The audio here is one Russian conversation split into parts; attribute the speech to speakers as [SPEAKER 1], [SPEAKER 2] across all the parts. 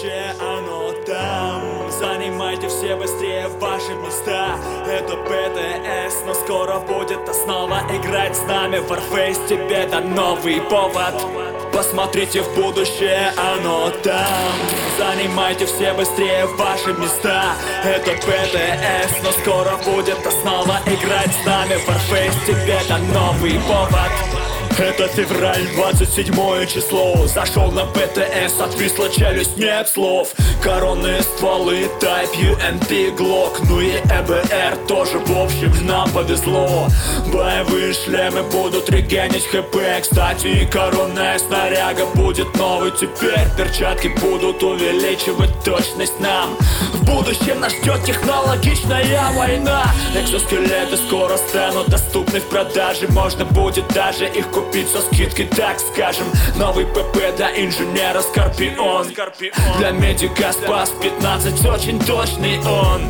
[SPEAKER 1] будущее, оно там. Занимайте все быстрее ваши места. Это ПТС, но скоро будет основа Играть с нами. В Warface, тебе это новый повод. Посмотрите в будущее, оно там. Занимайте все быстрее ваши места. Это ПТС, но скоро будет основа Играть с нами. В Warface, тебе это новый повод это февраль, 27 число. Зашел на БТС, отвисла челюсть, нет слов Коронные стволы, Type UMP, Glock Ну и ЭБР тоже, в общем, нам повезло. Боевые шлемы будут регенить ХП Кстати, и коронная снаряга будет новой. Теперь перчатки будут увеличивать точность нам. В будущем нас ждет технологичная война. Экзоскелеты скоро станут доступны в продаже. Можно будет даже их купить со скидкой, так скажем. Новый ПП для инженера Скорпион. Для медика Спас 15 очень точный он.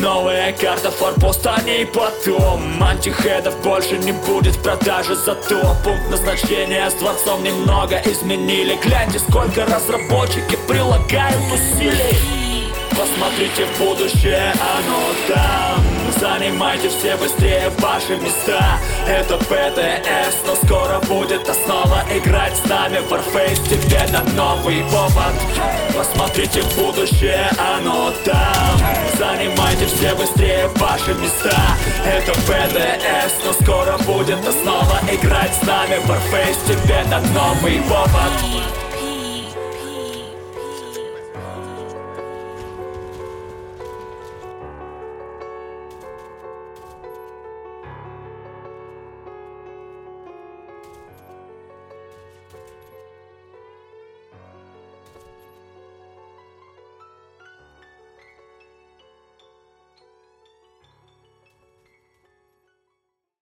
[SPEAKER 1] Новая карта форпоста, о ней потом. Антихедов больше не будет в продаже Зато пункт назначения с дворцом немного изменили. Гляньте, сколько разработчики прилагают усилий. Посмотрите в будущее, оно там. Занимайте все быстрее ваши места. Это ПТС, скоро будет основа Играть с нами в Warface Тебе это новый повод? Посмотрите в будущее, оно там. Занимайте все быстрее ваши места. Это ПТС, но скоро будет основа Играть с нами в Warface Тебе это новый повод